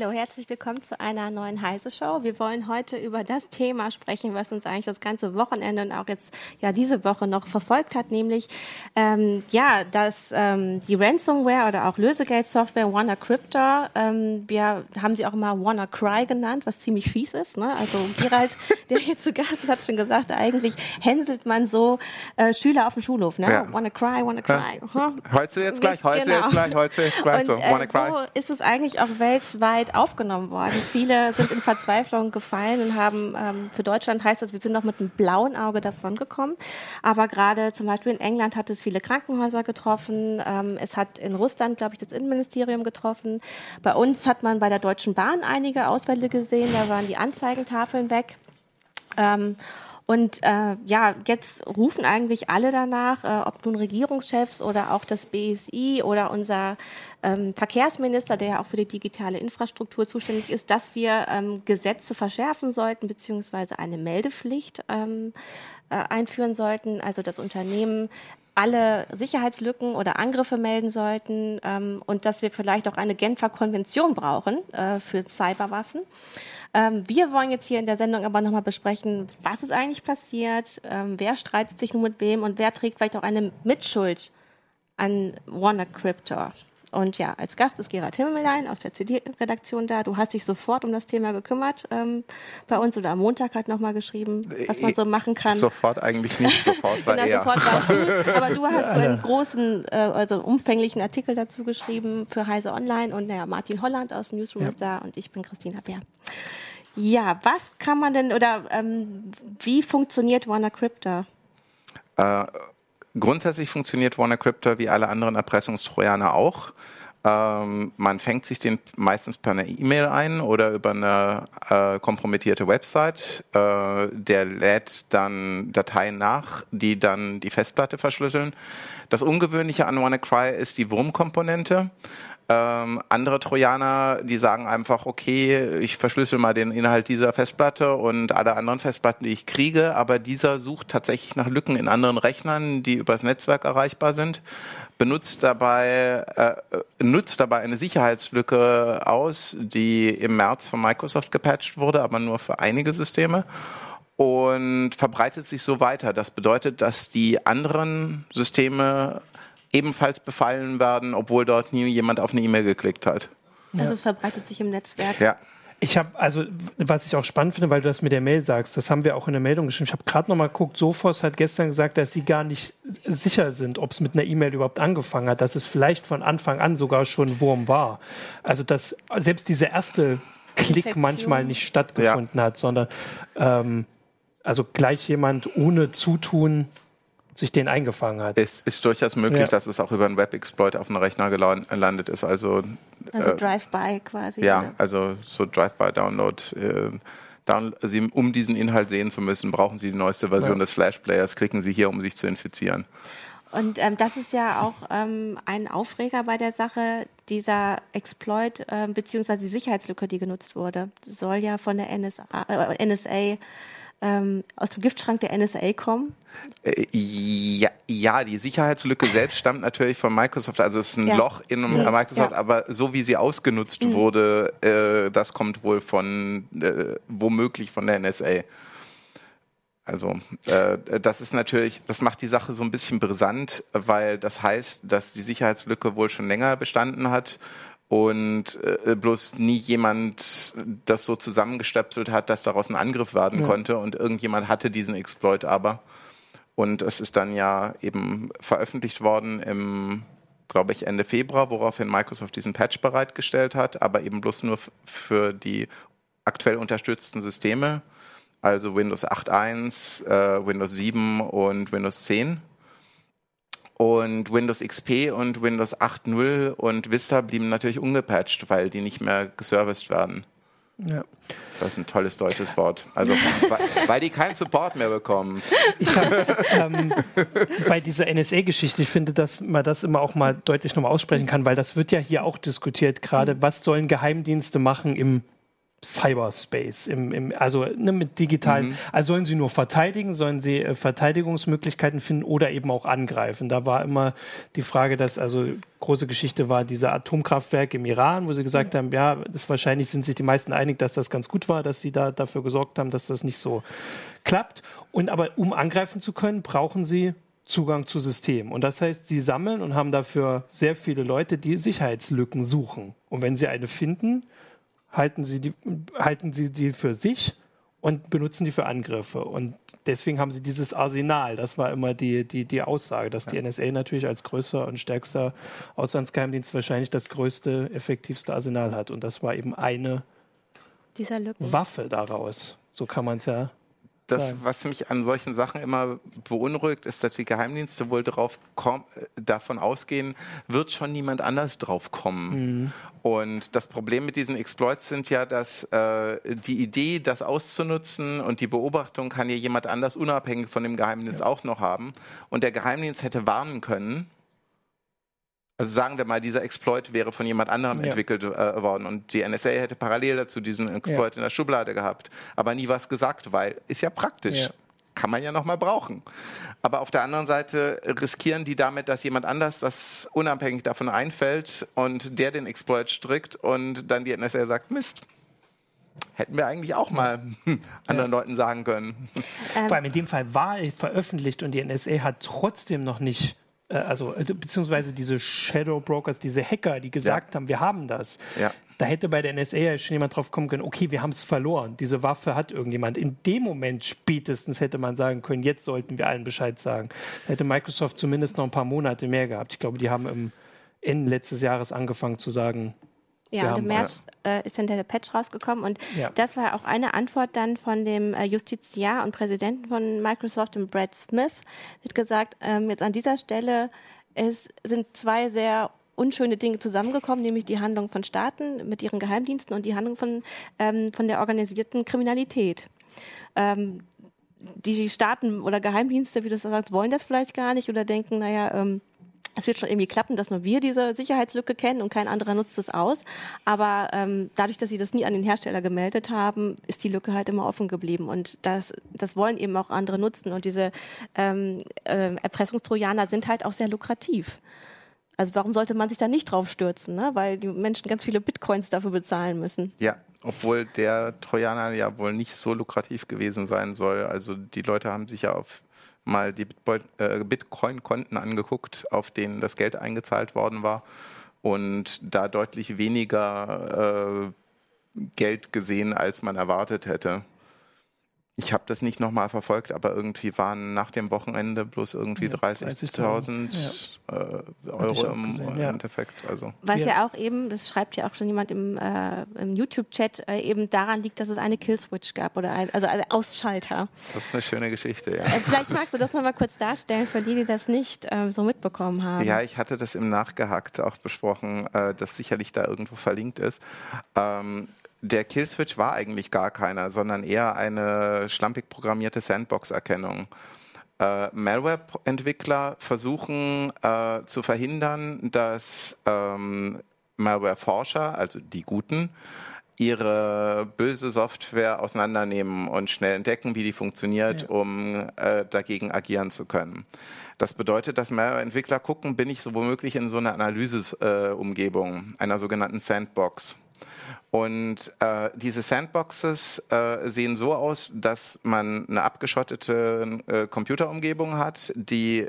Hallo, herzlich willkommen zu einer neuen Heise Show. Wir wollen heute über das Thema sprechen, was uns eigentlich das ganze Wochenende und auch jetzt ja diese Woche noch verfolgt hat, nämlich ähm, ja, dass ähm, die Ransomware oder auch Lösegeldsoftware WannaCrypto, ähm, wir haben sie auch immer WannaCry genannt, was ziemlich fies ist. Ne? Also Gerald, der hier zu Gast ist, hat schon gesagt, eigentlich hänselt man so äh, Schüler auf dem Schulhof. Ne? Ja. WannaCry, WannaCry. Ja. Hm? Heute jetzt gleich, heute Genau. jetzt gleich, heute jetzt gleich. Und so, äh, so ist es eigentlich auch weltweit aufgenommen worden. Viele sind in Verzweiflung gefallen und haben, ähm, für Deutschland heißt das, wir sind noch mit einem blauen Auge davongekommen. Aber gerade zum Beispiel in England hat es viele Krankenhäuser getroffen. Ähm, es hat in Russland, glaube ich, das Innenministerium getroffen. Bei uns hat man bei der Deutschen Bahn einige Ausfälle gesehen. Da waren die Anzeigentafeln weg. Ähm, und äh, ja, jetzt rufen eigentlich alle danach, äh, ob nun Regierungschefs oder auch das BSI oder unser ähm, Verkehrsminister, der ja auch für die digitale Infrastruktur zuständig ist, dass wir ähm, Gesetze verschärfen sollten, beziehungsweise eine Meldepflicht ähm, äh, einführen sollten. Also das Unternehmen alle Sicherheitslücken oder Angriffe melden sollten ähm, und dass wir vielleicht auch eine Genfer Konvention brauchen äh, für Cyberwaffen. Ähm, wir wollen jetzt hier in der Sendung aber nochmal besprechen, was ist eigentlich passiert, ähm, wer streitet sich nun mit wem und wer trägt vielleicht auch eine Mitschuld an WannaCrypto. Und ja, als Gast ist Gerhard Himmellein aus der CD-Redaktion da. Du hast dich sofort um das Thema gekümmert ähm, bei uns oder am Montag halt nochmal geschrieben, was man so machen kann. Sofort eigentlich nicht, sofort war Genau, er. sofort warst du. Aber du hast so einen großen, äh, also umfänglichen Artikel dazu geschrieben für Heise Online und naja, Martin Holland aus Newsroom ist da und ich bin Christina Bär. Ja, was kann man denn oder ähm, wie funktioniert WannaCrypto? Äh, grundsätzlich funktioniert WannaCrypto wie alle anderen Erpressungstrojaner auch. Ähm, man fängt sich den meistens per einer E-Mail ein oder über eine äh, kompromittierte Website. Äh, der lädt dann Dateien nach, die dann die Festplatte verschlüsseln. Das Ungewöhnliche an WannaCry ist die Wurmkomponente. Ähm, andere Trojaner, die sagen einfach, okay, ich verschlüssel mal den Inhalt dieser Festplatte und alle anderen Festplatten, die ich kriege, aber dieser sucht tatsächlich nach Lücken in anderen Rechnern, die übers Netzwerk erreichbar sind, benutzt dabei, äh, nutzt dabei eine Sicherheitslücke aus, die im März von Microsoft gepatcht wurde, aber nur für einige Systeme und verbreitet sich so weiter. Das bedeutet, dass die anderen Systeme ebenfalls befallen werden, obwohl dort nie jemand auf eine E-Mail geklickt hat. Also es verbreitet sich im Netzwerk. Ja. Ich habe, also, was ich auch spannend finde, weil du das mit der Mail sagst, das haben wir auch in der Meldung geschrieben. Ich habe gerade noch mal geguckt, Sophos hat gestern gesagt, dass sie gar nicht sicher sind, ob es mit einer E-Mail überhaupt angefangen hat, dass es vielleicht von Anfang an sogar schon Wurm war. Also, dass selbst diese erste Klick Infektion. manchmal nicht stattgefunden hat, sondern ähm, also gleich jemand ohne Zutun sich den eingefangen hat. Es ist durchaus möglich, Ja. dass es auch über einen Web-Exploit auf einen Rechner gelan- gelandet ist. Also, Also äh, Drive-by quasi. ja, oder? also so Drive-by-Download. Äh, down Sie, um diesen Inhalt sehen zu müssen, brauchen Sie die neueste Version Ja. des Flash-Players. Klicken Sie hier, um sich zu infizieren. Und ähm, das ist ja auch ähm, ein Aufreger bei der Sache, dieser Exploit ähm, beziehungsweise die Sicherheitslücke, die genutzt wurde, soll ja von der NSA, äh, NSA ähm, aus dem Giftschrank der NSA kommen. Äh, Ja, ja, die Sicherheitslücke selbst stammt natürlich von Microsoft. Also es ist ein Ja. Loch in Ja. Microsoft, Ja. aber so wie sie ausgenutzt Mhm. wurde, äh, das kommt wohl von, äh, womöglich von der NSA. Also äh, das ist natürlich, das macht die Sache so ein bisschen brisant, weil das heißt, dass die Sicherheitslücke wohl schon länger bestanden hat und äh, bloß nie jemand das so zusammengestöpselt hat, dass daraus ein Angriff werden Ja. konnte und irgendjemand hatte diesen Exploit aber. Und es ist dann ja eben veröffentlicht worden im, glaube ich, Ende Februar, woraufhin Microsoft diesen Patch bereitgestellt hat, aber eben bloß nur für die aktuell unterstützten Systeme, also Windows 8.1, äh, Windows 7 und Windows 10. Und Windows XP und Windows 8.0 und Vista blieben natürlich ungepatcht, weil die nicht mehr geserviced werden. Ja. Das ist ein tolles deutsches Wort. Also, weil, die keinen Support mehr bekommen. Ich hab, ähm, bei dieser NSA-Geschichte, ich finde, dass man das immer auch mal deutlich nochmal aussprechen kann, weil das wird ja hier auch diskutiert, gerade was sollen Geheimdienste machen im Cyberspace, im, im, also ne, mit digitalen. Mhm. Also sollen sie nur verteidigen, sollen sie äh, Verteidigungsmöglichkeiten finden oder eben auch angreifen. Da war immer die Frage, dass also große Geschichte war dieser Atomkraftwerk im Iran, wo sie gesagt mhm. haben, ja, das wahrscheinlich sind sich die meisten einig, dass das ganz gut war, dass sie da dafür gesorgt haben, dass das nicht so klappt. Und aber um angreifen zu können, brauchen sie Zugang zu Systemen. Und das heißt, sie sammeln und haben dafür sehr viele Leute, die Sicherheitslücken suchen. Und wenn sie eine finden, halten sie die, halten sie die für sich und benutzen die für Angriffe. Und deswegen haben sie dieses Arsenal. Das war immer die, die, die Aussage, dass die NSA natürlich als größter und stärkster Auslandsgeheimdienst wahrscheinlich das größte, effektivste Arsenal hat. Und das war eben eine Waffe daraus. So kann man es ja das, was mich an solchen Sachen immer beunruhigt, ist, dass die Geheimdienste wohl drauf kommen, davon ausgehen, wird schon niemand anders drauf kommen. Mhm. Und das Problem mit diesen Exploits sind ja, dass äh, die Idee, das auszunutzen und die Beobachtung kann ja jemand anders unabhängig von dem Geheimdienst ja. auch noch haben. Und der Geheimdienst hätte warnen können, also sagen wir mal, dieser Exploit wäre von jemand anderem ja. entwickelt äh, worden und die NSA hätte parallel dazu diesen Exploit ja. in der Schublade gehabt, aber nie was gesagt, weil ist ja praktisch. Ja. Kann man ja nochmal brauchen. Aber auf der anderen Seite riskieren die damit, dass jemand anders das unabhängig davon einfällt und der den Exploit strickt und dann die NSA sagt, Mist, hätten wir eigentlich auch mal anderen ja. Leuten sagen können. Ähm. Vor allem in dem Fall war es veröffentlicht und die NSA hat trotzdem noch nicht äh, also äh, beziehungsweise diese Shadow Brokers, diese Hacker, die gesagt ja. haben, wir haben das. Ja. Da hätte bei der NSA ja schon jemand drauf kommen können, okay, wir haben es verloren. Diese Waffe hat irgendjemand. In dem Moment spätestens hätte man sagen können, jetzt sollten wir allen Bescheid sagen. Da hätte Microsoft zumindest noch ein paar Monate mehr gehabt. Ich glaube, die haben im Ende letztes Jahres angefangen zu sagen, ja, und im März äh, ist dann der Patch rausgekommen und ja. das war auch eine Antwort dann von dem äh, Justiziar und Präsidenten von Microsoft, dem Brad Smith, hat gesagt, ähm, jetzt an dieser Stelle es sind zwei sehr unschöne Dinge zusammengekommen, nämlich die Handlung von Staaten mit ihren Geheimdiensten und die Handlung von, ähm, von der organisierten Kriminalität. Ähm, die Staaten oder Geheimdienste, wie du sagst, wollen das vielleicht gar nicht oder denken, naja, ähm, es wird schon irgendwie klappen, dass nur wir diese Sicherheitslücke kennen und kein anderer nutzt es aus. Aber ähm, dadurch, dass sie das nie an den Hersteller gemeldet haben, ist die Lücke halt immer offen geblieben. Und das, das wollen eben auch andere nutzen. Und diese ähm, äh, Erpressungstrojaner sind halt auch sehr lukrativ. Also warum sollte man sich da nicht drauf stürzen? Ne? Weil die Menschen ganz viele Bitcoins dafür bezahlen müssen. Ja, obwohl der Trojaner ja wohl nicht so lukrativ gewesen sein soll. Also die Leute haben sich ja auf mal die äh, Bitcoin-Konten angeguckt, auf denen das Geld eingezahlt worden war und da deutlich weniger äh, Geld gesehen, als man erwartet hätte. Ich habe das nicht nochmal verfolgt, aber irgendwie waren nach dem Wochenende bloß irgendwie ja, 30.000 30 ja. äh, Euro im gesehen, ja. Endeffekt. Also. Was ja. auch eben, das schreibt ja auch schon jemand im, äh, im YouTube-Chat, äh, eben daran liegt, dass es eine Killswitch gab oder ein, also ein Ausschalter. Das ist eine schöne Geschichte, ja. Äh, vielleicht magst du das nochmal kurz darstellen für die, die das nicht ähm, so mitbekommen haben. Ja, ich hatte das im Nachgehackt auch besprochen, äh, das sicherlich da irgendwo verlinkt ist. Ähm, der Killswitch war eigentlich gar keiner, sondern eher eine schlampig programmierte Sandbox-Erkennung. Äh, Malware-Entwickler versuchen äh, zu verhindern, dass ähm, Malware-Forscher, also die Guten, ihre böse Software auseinandernehmen und schnell entdecken, wie die funktioniert, ja. um äh, dagegen agieren zu können. Das bedeutet, dass Malware-Entwickler gucken, bin ich so womöglich in so einer Analyse-Umgebung, einer sogenannten Sandbox. Und äh, diese Sandboxes äh, sehen so aus, dass man eine abgeschottete äh, Computerumgebung hat, die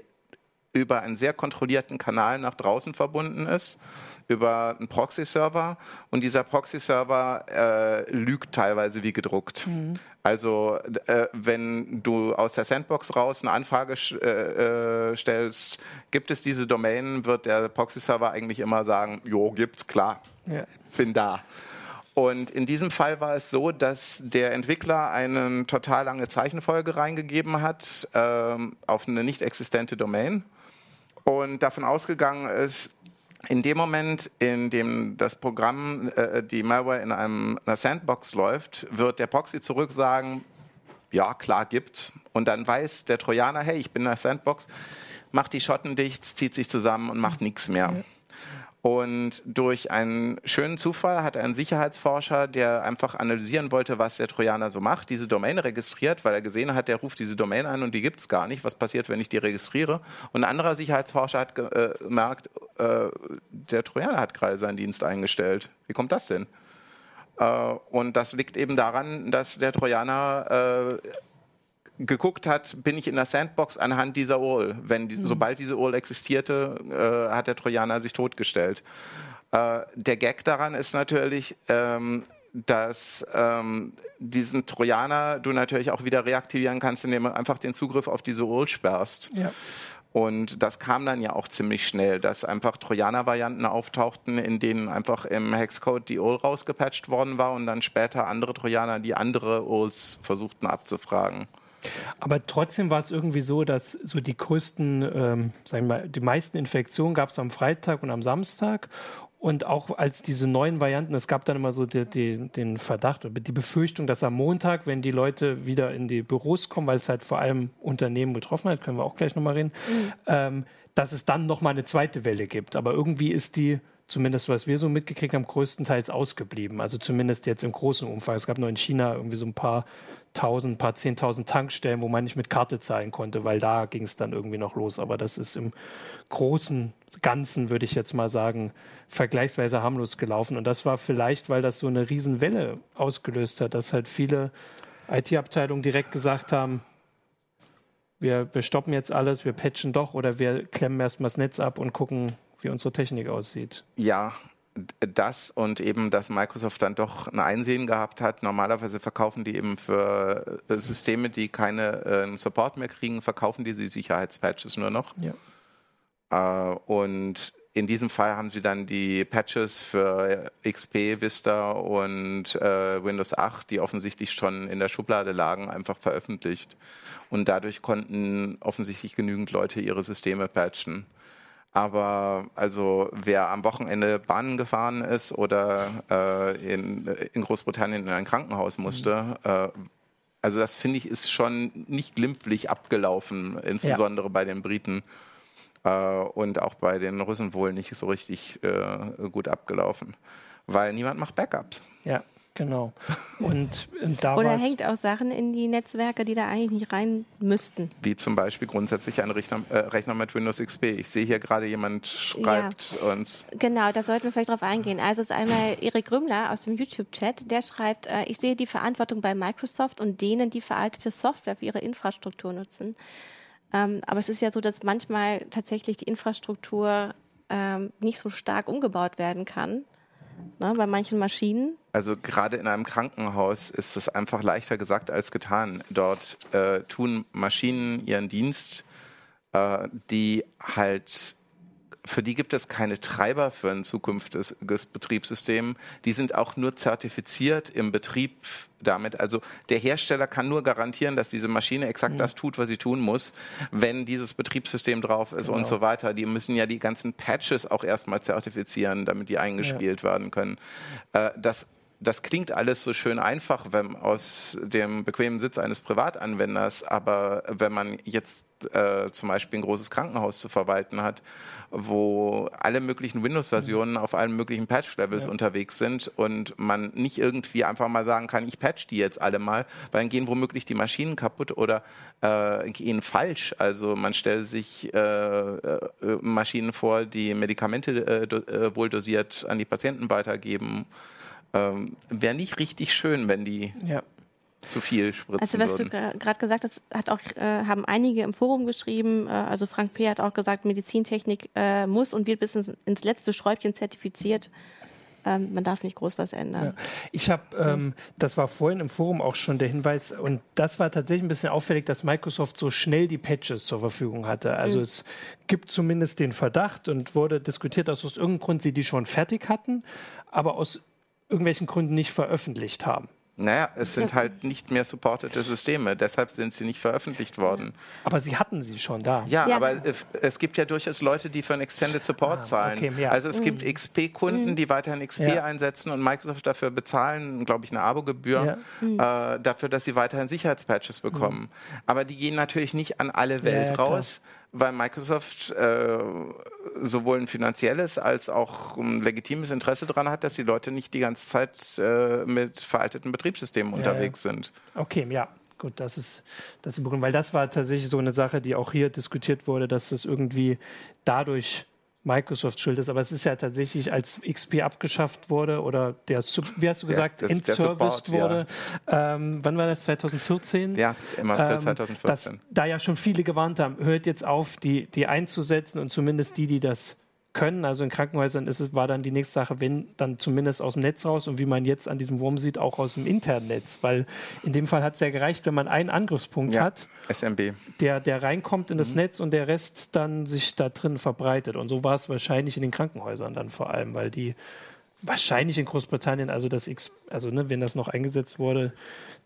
über einen sehr kontrollierten Kanal nach draußen verbunden ist, über einen Proxy-Server. Und dieser Proxy-Server äh, lügt teilweise wie gedruckt. Mhm. Also äh, wenn du aus der Sandbox raus eine Anfrage äh, äh, stellst, gibt es diese Domain, wird der Proxy-Server eigentlich immer sagen, jo, gibt's, klar, ja. bin da. Und in diesem Fall war es so, dass der Entwickler eine total lange Zeichenfolge reingegeben hat ähm, auf eine nicht existente Domain und davon ausgegangen ist, in dem Moment, in dem das Programm, äh, die Malware in einem, einer Sandbox läuft, wird der Proxy zurück sagen, ja, klar gibt's. Und dann weiß der Trojaner, hey, ich bin in der Sandbox, macht die Schotten dicht, zieht sich zusammen und macht nichts mehr. Und durch einen schönen Zufall hat ein Sicherheitsforscher, der einfach analysieren wollte, was der Trojaner so macht, diese Domain registriert, weil er gesehen hat, der ruft diese Domain an und die gibt es gar nicht. Was passiert, wenn ich die registriere? Und ein anderer Sicherheitsforscher hat äh, gemerkt, äh, der Trojaner hat gerade seinen Dienst eingestellt. Wie kommt das denn? Äh, und das liegt eben daran, dass der Trojaner äh, geguckt hat, bin ich in der Sandbox anhand dieser URL. Wenn die, mhm. sobald diese URL existierte, äh, hat der Trojaner sich totgestellt. Äh, der Gag daran ist natürlich, ähm, dass ähm, diesen Trojaner du natürlich auch wieder reaktivieren kannst, indem du einfach den Zugriff auf diese URL sperrst. Ja. Und das kam dann ja auch ziemlich schnell, dass einfach Trojaner-Varianten auftauchten, in denen einfach im Hexcode die URL rausgepatcht worden war und dann später andere Trojaner die andere URLs versuchten abzufragen. Aber trotzdem war es irgendwie so, dass so die größten, ähm, sagen wir mal, die meisten Infektionen gab es am Freitag und am Samstag. Und auch als diese neuen Varianten, es gab dann immer so die, die, den Verdacht oder die Befürchtung, dass am Montag, wenn die Leute wieder in die Büros kommen, weil es halt vor allem Unternehmen betroffen hat, können wir auch gleich nochmal reden, mhm. ähm, dass es dann nochmal eine zweite Welle gibt. Aber irgendwie ist die, zumindest was wir so mitgekriegt haben, größtenteils ausgeblieben. Also zumindest jetzt im großen Umfang. Es gab nur in China irgendwie so ein paar tausend, paar zehntausend Tankstellen, wo man nicht mit Karte zahlen konnte, weil da ging es dann irgendwie noch los. Aber das ist im großen Ganzen, würde ich jetzt mal sagen, vergleichsweise harmlos gelaufen. Und das war vielleicht, weil das so eine Riesenwelle ausgelöst hat, dass halt viele IT-Abteilungen direkt gesagt haben, wir, wir stoppen jetzt alles, wir patchen doch oder wir klemmen erstmal das Netz ab und gucken, wie unsere Technik aussieht. Ja, das und eben, dass Microsoft dann doch ein Einsehen gehabt hat. Normalerweise verkaufen die eben für äh, Systeme, die keine äh, Support mehr kriegen, verkaufen die Sicherheitspatches nur noch. Ja. Äh, und in diesem Fall haben sie dann die Patches für XP, Vista und äh, Windows 8, die offensichtlich schon in der Schublade lagen, einfach veröffentlicht. Und dadurch konnten offensichtlich genügend Leute ihre Systeme patchen. Aber also wer am Wochenende Bahnen gefahren ist oder äh, in, in Großbritannien in ein Krankenhaus musste, mhm. äh, also das finde ich ist schon nicht glimpflich abgelaufen, insbesondere ja. bei den Briten äh, und auch bei den Russen wohl nicht so richtig äh, gut abgelaufen, weil niemand macht Backups. Ja. Genau. Und, und da Oder hängt auch Sachen in die Netzwerke, die da eigentlich nicht rein müssten. Wie zum Beispiel grundsätzlich ein Rechner, äh, Rechner mit Windows XP. Ich sehe hier gerade, jemand schreibt ja. uns. Genau, da sollten wir vielleicht drauf eingehen. Also es ist einmal Erik Rümmler aus dem YouTube-Chat, der schreibt, äh, ich sehe die Verantwortung bei Microsoft und denen, die veraltete Software für ihre Infrastruktur nutzen. Ähm, aber es ist ja so, dass manchmal tatsächlich die Infrastruktur ähm, nicht so stark umgebaut werden kann ne, bei manchen Maschinen. Also gerade in einem Krankenhaus ist es einfach leichter gesagt als getan. Dort äh, tun Maschinen ihren Dienst, äh, die halt für die gibt es keine Treiber für ein zukünftiges Betriebssystem. Die sind auch nur zertifiziert im Betrieb damit. Also der Hersteller kann nur garantieren, dass diese Maschine exakt mhm. das tut, was sie tun muss, wenn dieses Betriebssystem drauf ist genau. und so weiter. Die müssen ja die ganzen Patches auch erstmal zertifizieren, damit die eingespielt ja. werden können. Äh, das das klingt alles so schön einfach wenn, aus dem bequemen Sitz eines Privatanwenders, aber wenn man jetzt äh, zum Beispiel ein großes Krankenhaus zu verwalten hat, wo alle möglichen Windows-Versionen auf allen möglichen Patch-Levels ja. unterwegs sind und man nicht irgendwie einfach mal sagen kann, ich patch die jetzt alle mal, weil dann gehen womöglich die Maschinen kaputt oder äh, gehen falsch. Also man stellt sich äh, äh Maschinen vor, die Medikamente äh, äh, wohl dosiert an die Patienten weitergeben ähm, Wäre nicht richtig schön, wenn die ja. zu viel spritzen Also was würden. du gerade gesagt hast, hat auch, äh, haben einige im Forum geschrieben, äh, also Frank P. hat auch gesagt, Medizintechnik äh, muss und wird bis ins, ins letzte Schräubchen zertifiziert. Ähm, man darf nicht groß was ändern. Ja. Ich habe, ähm, das war vorhin im Forum auch schon der Hinweis, und das war tatsächlich ein bisschen auffällig, dass Microsoft so schnell die Patches zur Verfügung hatte. Also mhm. es gibt zumindest den Verdacht und wurde diskutiert, dass aus irgendeinem Grund sie die schon fertig hatten, aber aus irgendwelchen Gründen nicht veröffentlicht haben. Naja, es sind halt nicht mehr supportete Systeme, deshalb sind sie nicht veröffentlicht worden. Aber sie hatten sie schon da. Ja, ja. aber es gibt ja durchaus Leute, die für einen Extended Support ah, zahlen. Okay, ja. Also es mhm. gibt XP-Kunden, mhm. die weiterhin XP ja. einsetzen und Microsoft dafür bezahlen, glaube ich, eine Abogebühr mhm. äh, dafür, dass sie weiterhin Sicherheitspatches bekommen. Mhm. Aber die gehen natürlich nicht an alle Welt raus, weil Microsoft äh, sowohl ein finanzielles als auch ein legitimes Interesse daran hat, dass die Leute nicht die ganze Zeit äh, mit veralteten Betriebssystemen Ja, unterwegs sind. Okay, ja. Gut, das ist das ist weil das war tatsächlich so eine Sache, die auch hier diskutiert wurde, dass das irgendwie dadurch Microsoft schuld ist, aber es ist ja tatsächlich, als XP abgeschafft wurde oder der, Sub- wie hast du Ja, gesagt, das- der entserviced Support, ja. wurde. Ähm, wann war das? 2014? Ja, im April Ähm, 2014. Dass da ja schon viele gewarnt haben, hört jetzt auf, die, die einzusetzen und zumindest die, die das können. Also in Krankenhäusern ist es, war dann die nächste Sache, wenn dann zumindest aus dem Netz raus und wie man jetzt an diesem Wurm sieht, auch aus dem internen Netz. Weil in dem Fall hat es ja gereicht, wenn man einen Angriffspunkt ja, hat, SMB. der, der reinkommt in Mhm. das Netz und der Rest dann sich da drin verbreitet. Und so war es wahrscheinlich in den Krankenhäusern dann vor allem, weil die wahrscheinlich in Großbritannien, also das X, also ne, wenn das noch eingesetzt wurde,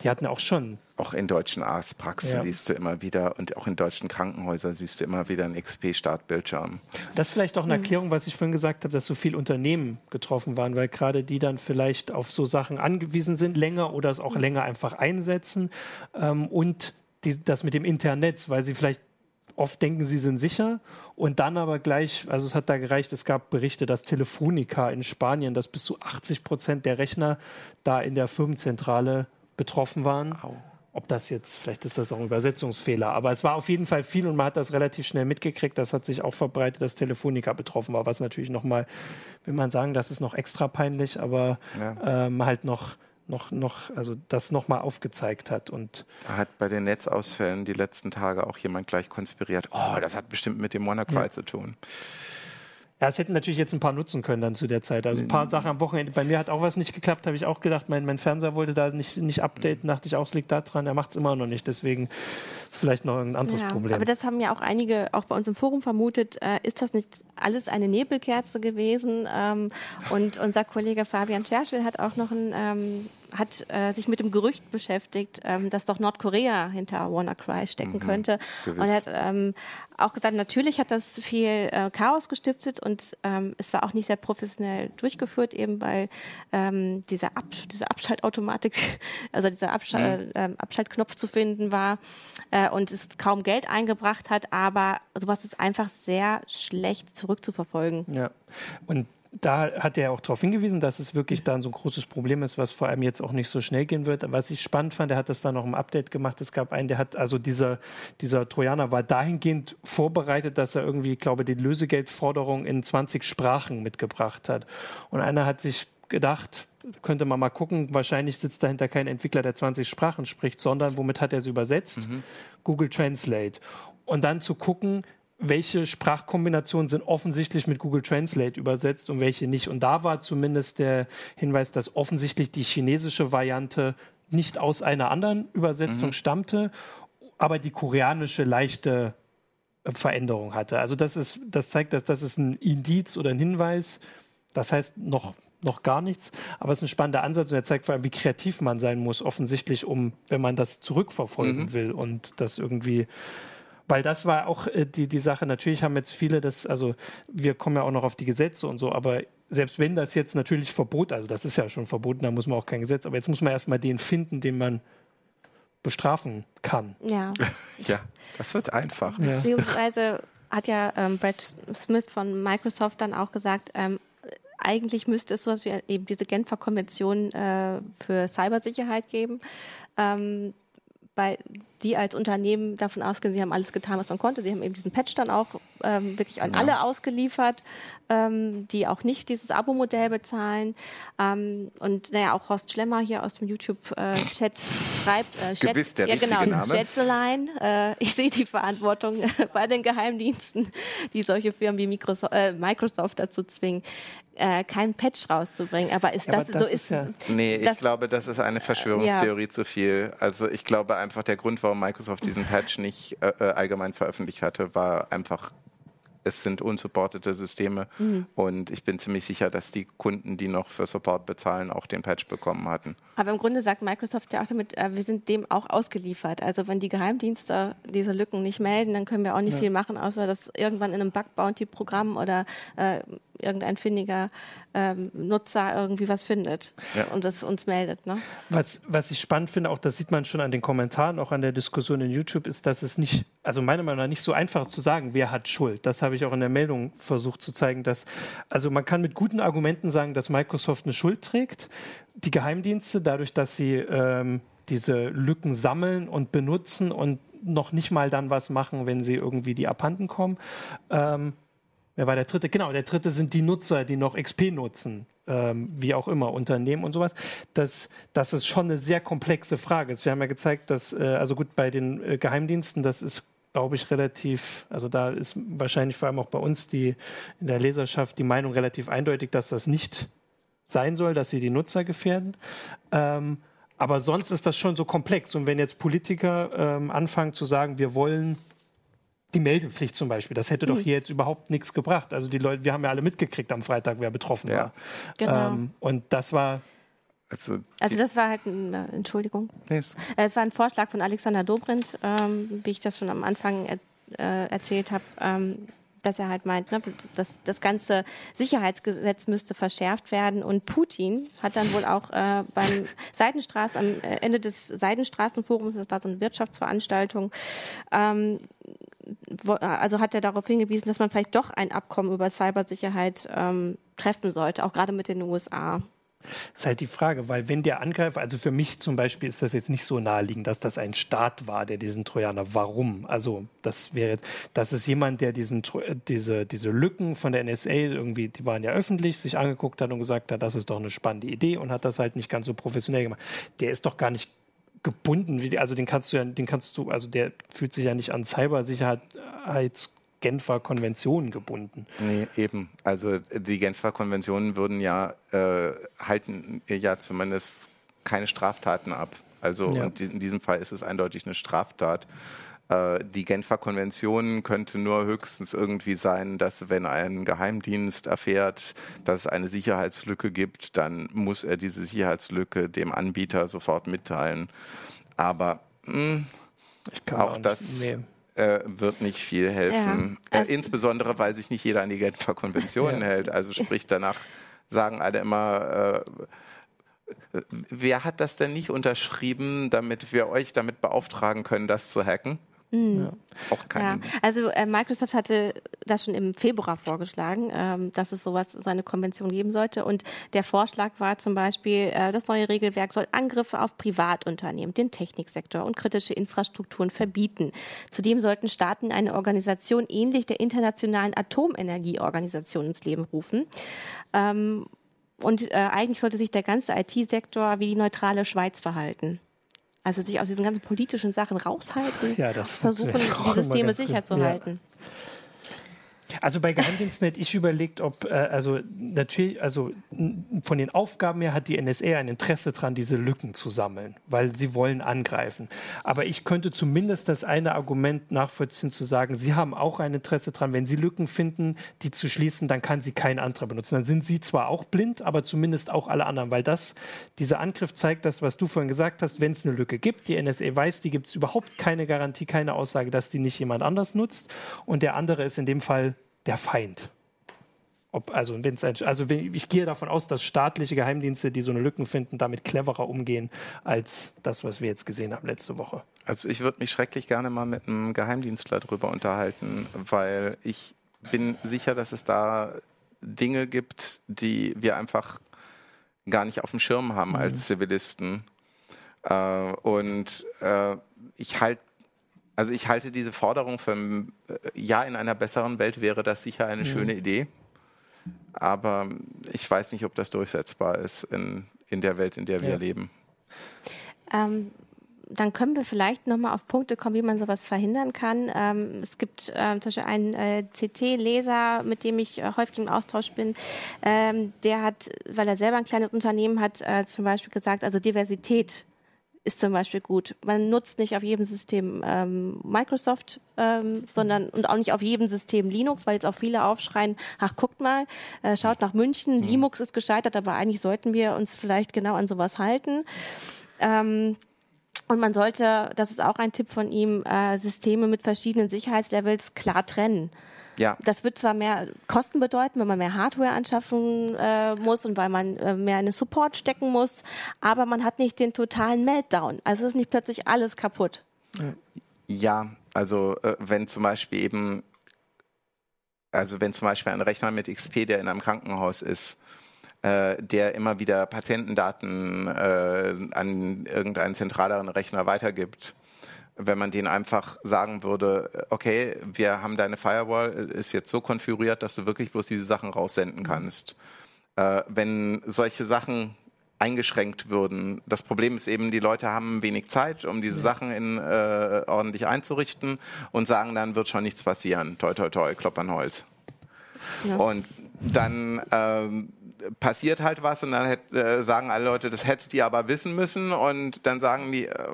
die hatten auch schon. Auch in deutschen Arztpraxen Ja. siehst du immer wieder und auch in deutschen Krankenhäusern siehst du immer wieder einen XP-Startbildschirm. Das ist vielleicht auch eine Erklärung, was ich vorhin gesagt habe, dass so viele Unternehmen getroffen waren, weil gerade die dann vielleicht auf so Sachen angewiesen sind, länger oder es auch länger einfach einsetzen ähm, und die, das mit dem Internet, weil sie vielleicht oft denken, sie sind sicher und dann aber gleich, also es hat da gereicht, es gab Berichte, dass Telefonica in Spanien, dass bis zu 80 Prozent der Rechner da in der Firmenzentrale betroffen waren. Au. Ob das jetzt, vielleicht ist das auch ein Übersetzungsfehler, aber es war auf jeden Fall viel und man hat das relativ schnell mitgekriegt. Das hat sich auch verbreitet, dass Telefonica betroffen war, was natürlich nochmal, will man sagen, das ist noch extra peinlich, aber Ja. ähm, halt noch, noch, noch, also das nochmal aufgezeigt hat und Da hat bei den Netzausfällen die letzten Tage auch jemand gleich konspiriert. Oh, das hat bestimmt mit dem WannaCry Ja. zu tun. Ja, es hätten natürlich jetzt ein paar nutzen können dann zu der Zeit. Also ein paar Sachen am Wochenende. Bei mir hat auch was nicht geklappt, habe ich auch gedacht. Mein, mein Fernseher wollte da nicht, nicht updaten, dachte ich auch, es liegt da dran. Er macht es immer noch nicht. Deswegen vielleicht noch ein anderes Ja, Problem. aber das haben ja auch einige auch bei uns im Forum vermutet. Äh, ist das nicht alles eine Nebelkerze gewesen? Ähm, und unser Kollege Fabian Scherschel hat auch noch ein, ähm, hat äh, sich mit dem Gerücht beschäftigt, ähm, dass doch Nordkorea hinter WannaCry stecken könnte. gewiss. Und er hat ähm, auch gesagt, natürlich hat das viel äh, Chaos gestiftet und ähm, es war auch nicht sehr professionell durchgeführt, eben weil ähm, dieser Absch diese Abschaltautomatik, also dieser Abschal ähm, Abschaltknopf zu finden war äh, und es kaum Geld eingebracht hat, aber sowas ist einfach sehr schlecht zurückzuverfolgen. Ja, und da hat er auch darauf hingewiesen, dass es wirklich dann so ein großes Problem ist, was vor allem jetzt auch nicht so schnell gehen wird. Was ich spannend fand, er hat das dann noch im Update gemacht. Es gab einen, der hat, also dieser, dieser Trojaner war dahingehend vorbereitet, dass er irgendwie, ich glaube, die Lösegeldforderung in 20 Sprachen mitgebracht hat. Und einer hat sich gedacht, könnte man mal gucken, wahrscheinlich sitzt dahinter kein Entwickler, der 20 Sprachen spricht, sondern womit hat er sie übersetzt? Google Translate. Und dann zu gucken, welche Sprachkombinationen sind offensichtlich mit Google Translate übersetzt und welche nicht. Und da war zumindest der Hinweis, dass offensichtlich die chinesische Variante nicht aus einer anderen Übersetzung stammte, aber die koreanische leichte äh, Veränderung hatte. Also das ist, das zeigt, dass das ist ein Indiz oder ein Hinweis. Das heißt noch noch gar nichts, aber es ist ein spannender Ansatz und er zeigt vor allem, wie kreativ man sein muss, offensichtlich, um, wenn man das zurückverfolgen will und das irgendwie weil das war auch äh, die, die Sache. Natürlich haben jetzt viele das, also wir kommen ja auch noch auf die Gesetze und so, aber selbst wenn das jetzt natürlich Verbot, also das ist ja schon verboten, da muss man auch kein Gesetz, aber jetzt muss man erstmal den finden, den man bestrafen kann. Ja. Ja, das wird einfach. Ja. Beziehungsweise hat ja ähm, Brad Smith von Microsoft dann auch gesagt, ähm, eigentlich müsste es sowas wie eben diese Genfer Konvention äh, für Cybersicherheit geben, ähm, weil die als Unternehmen davon ausgehen, sie haben alles getan, was man konnte. Sie haben eben diesen Patch dann auch ähm, wirklich an Ja. alle ausgeliefert, ähm, die auch nicht dieses Abo-Modell bezahlen. Ähm, und naja, auch Horst Schlemmer hier aus dem YouTube-Chat schreibt, äh, Schätz- Gewiss der ja, richtige genau, Name. Schätzelein, äh, ich sehe die Verantwortung bei den Geheimdiensten, die solche Firmen wie Microsoft, äh, Microsoft dazu zwingen, äh, keinen Patch rauszubringen. Aber ist Ja, das, aber das so ist ist, ja- Nee, ich Das- glaube, das ist eine Verschwörungstheorie zu viel. Also ich glaube einfach, der Grund, warum Microsoft diesen Patch nicht äh, äh, allgemein veröffentlicht hatte, war einfach, es sind unsupportete Systeme Mhm. und ich bin ziemlich sicher, dass die Kunden, die noch für Support bezahlen, auch den Patch bekommen hatten. Aber im Grunde sagt Microsoft ja auch damit, äh, wir sind dem auch ausgeliefert. Also wenn die Geheimdienste diese Lücken nicht melden, dann können wir auch nicht viel machen, außer das irgendwann in einem Bug-Bounty-Programm oder äh, irgendein findiger ähm, Nutzer irgendwie was findet ja. und das uns meldet. Ne? Was, was ich spannend finde, auch das sieht man schon an den Kommentaren, auch an der Diskussion in YouTube, ist, dass es nicht, also meiner Meinung nach nicht so einfach ist zu sagen, wer hat Schuld. Das habe ich auch in der Meldung versucht zu zeigen, dass, also man kann mit guten Argumenten sagen, dass Microsoft eine Schuld trägt. Die Geheimdienste, dadurch, dass sie ähm, diese Lücken sammeln und benutzen und noch nicht mal dann was machen, wenn sie irgendwie die abhanden kommen. Ähm, wer war der dritte? Genau, der dritte sind die Nutzer, die noch XP nutzen. Ähm, wie auch immer, Unternehmen und sowas. Das, das ist schon eine sehr komplexe Frage. Wir haben ja gezeigt, dass, äh, also gut, bei den äh, Geheimdiensten, das ist, glaube ich, relativ, also da ist wahrscheinlich vor allem auch bei uns die, in der Leserschaft die Meinung relativ eindeutig, dass das nicht sein soll, dass sie die Nutzer gefährden. Ähm, aber sonst ist das schon so komplex. Und wenn jetzt Politiker ähm, anfangen zu sagen, wir wollen die Meldepflicht zum Beispiel, das hätte doch mhm. hier jetzt überhaupt nichts gebracht. Also die Leute, wir haben ja alle mitgekriegt am Freitag, wer betroffen ja. war. Genau. Ähm, und das war also, also, das war halt ein, äh, Entschuldigung. Yes. Äh, es war ein Vorschlag von Alexander Dobrindt, ähm, wie ich das schon am Anfang er, äh, erzählt habe. Ähm, dass er halt meint, ne, dass das ganze Sicherheitsgesetz müsste verschärft werden. Und Putin hat dann wohl auch äh, beim Seidenstraßen, am Ende des Seidenstraßenforums, das war so eine Wirtschaftsveranstaltung, ähm, also hat er darauf hingewiesen, dass man vielleicht doch ein Abkommen über Cybersicherheit ähm, treffen sollte, auch gerade mit den USA. Das ist halt die Frage, weil wenn der Angreifer, also für mich zum Beispiel ist das jetzt nicht so naheliegend, dass das ein Staat war, der diesen Trojaner, warum? Also das wäre, das ist jemand, der diesen, diese, diese Lücken von der NSA irgendwie, die waren ja öffentlich, sich angeguckt hat und gesagt hat, das ist doch eine spannende Idee und hat das halt nicht ganz so professionell gemacht. Der ist doch gar nicht gebunden, also den kannst du ja, den kannst du, also der fühlt sich ja nicht an Cybersicherheits Genfer Konventionen gebunden. Nee, eben. Also die Genfer Konventionen würden ja äh, halten ja zumindest keine Straftaten ab. Also ja. und in diesem Fall ist es eindeutig eine Straftat. Äh, die Genfer Konvention könnte nur höchstens irgendwie sein, dass wenn ein Geheimdienst erfährt, dass es eine Sicherheitslücke gibt, dann muss er diese Sicherheitslücke dem Anbieter sofort mitteilen. Aber mh, hm, auch, auch das nee äh, wird nicht viel helfen. Ja, also äh, insbesondere, weil sich nicht jeder an die Genfer Konventionen ja. hält. Also sprich, danach sagen alle immer, äh, wer hat das denn nicht unterschrieben, damit wir euch damit beauftragen können, das zu hacken? Mhm. Ja. Auch kein ja. Also äh, Microsoft hatte das schon im Februar vorgeschlagen, ähm, dass es sowas, so eine Konvention geben sollte. Und der Vorschlag war zum Beispiel, äh, das neue Regelwerk soll Angriffe auf Privatunternehmen, den Techniksektor und kritische Infrastrukturen verbieten. Zudem sollten Staaten eine Organisation ähnlich der Internationalen Atomenergieorganisation ins Leben rufen. Ähm, und äh, eigentlich sollte sich der ganze IT-Sektor wie die neutrale Schweiz verhalten. Also sich aus diesen ganzen politischen Sachen raushalten, ja, versuchen, die Systeme sicher zu ja. halten. Also bei Geheimdiensten hätte ich überlegt, ob, äh, also natürlich, also von den Aufgaben her hat die NSA ein Interesse daran, diese Lücken zu sammeln, weil sie wollen angreifen. Aber ich könnte zumindest das eine Argument nachvollziehen, zu sagen, sie haben auch ein Interesse daran, wenn sie Lücken finden, die zu schließen, dann kann sie kein anderer benutzen. Dann sind sie zwar auch blind, aber zumindest auch alle anderen, weil das, dieser Angriff zeigt das, was du vorhin gesagt hast, wenn es eine Lücke gibt, die NSA weiß, die gibt es überhaupt keine Garantie, keine Aussage, dass die nicht jemand anders nutzt und der andere ist in dem Fall der Feind. Ob, also, wenn's ein, also ich gehe davon aus, dass staatliche Geheimdienste, die so eine Lücken finden, damit cleverer umgehen als das, was wir jetzt gesehen haben letzte Woche. Also ich würde mich schrecklich gerne mal mit einem Geheimdienstler darüber unterhalten, weil ich bin sicher, dass es da Dinge gibt, die wir einfach gar nicht auf dem Schirm haben mhm. als Zivilisten. Äh, und äh, ich halte also ich halte diese Forderung für äh, Ja in einer besseren Welt wäre das sicher eine mhm. schöne Idee. Aber ich weiß nicht, ob das durchsetzbar ist in, in der Welt, in der wir ja. leben. Ähm, dann können wir vielleicht nochmal auf Punkte kommen, wie man sowas verhindern kann. Ähm, es gibt äh, zum Beispiel einen äh, CT-Leser, mit dem ich äh, häufig im Austausch bin. Ähm, der hat, weil er selber ein kleines Unternehmen hat, äh, zum Beispiel gesagt, also Diversität ist zum Beispiel gut. Man nutzt nicht auf jedem System ähm, Microsoft, ähm, sondern und auch nicht auf jedem System Linux, weil jetzt auch viele aufschreien, ach guckt mal, äh, schaut nach München, mhm. Linux ist gescheitert, aber eigentlich sollten wir uns vielleicht genau an sowas halten. Ähm, und man sollte, das ist auch ein Tipp von ihm, äh, Systeme mit verschiedenen Sicherheitslevels klar trennen. Ja. Das wird zwar mehr Kosten bedeuten, wenn man mehr Hardware anschaffen äh, muss und weil man äh, mehr in den Support stecken muss, aber man hat nicht den totalen Meltdown. Also ist nicht plötzlich alles kaputt. Ja, also äh, wenn zum Beispiel eben, also wenn zum Beispiel ein Rechner mit XP, der in einem Krankenhaus ist, äh, der immer wieder Patientendaten äh, an irgendeinen zentraleren Rechner weitergibt, wenn man denen einfach sagen würde, okay, wir haben deine Firewall, ist jetzt so konfiguriert, dass du wirklich bloß diese Sachen raussenden kannst. Äh, wenn solche Sachen eingeschränkt würden. Das Problem ist eben, die Leute haben wenig Zeit, um diese Sachen in, äh, ordentlich einzurichten und sagen, dann wird schon nichts passieren. Toi, toi, toi, Klopp an Holz. Ja. Und dann ähm, passiert halt was und dann hätt, äh, sagen alle Leute, das hättet ihr aber wissen müssen und dann sagen die, äh,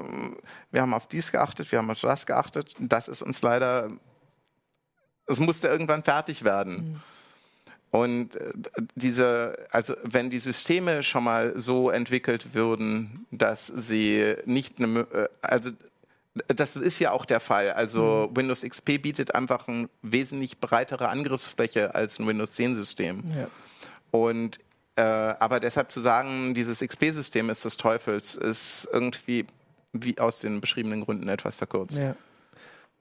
wir haben auf dies geachtet, wir haben auf das geachtet, das ist uns leider, es musste irgendwann fertig werden. Mhm. Und äh, diese, also wenn die Systeme schon mal so entwickelt würden, dass sie nicht eine, äh, also das ist ja auch der Fall. Also mhm. Windows XP bietet einfach eine wesentlich breitere Angriffsfläche als ein Windows 10 System. Ja. Und äh, aber deshalb zu sagen, dieses XP-System ist des Teufels, ist irgendwie wie aus den beschriebenen Gründen etwas verkürzt. Ja.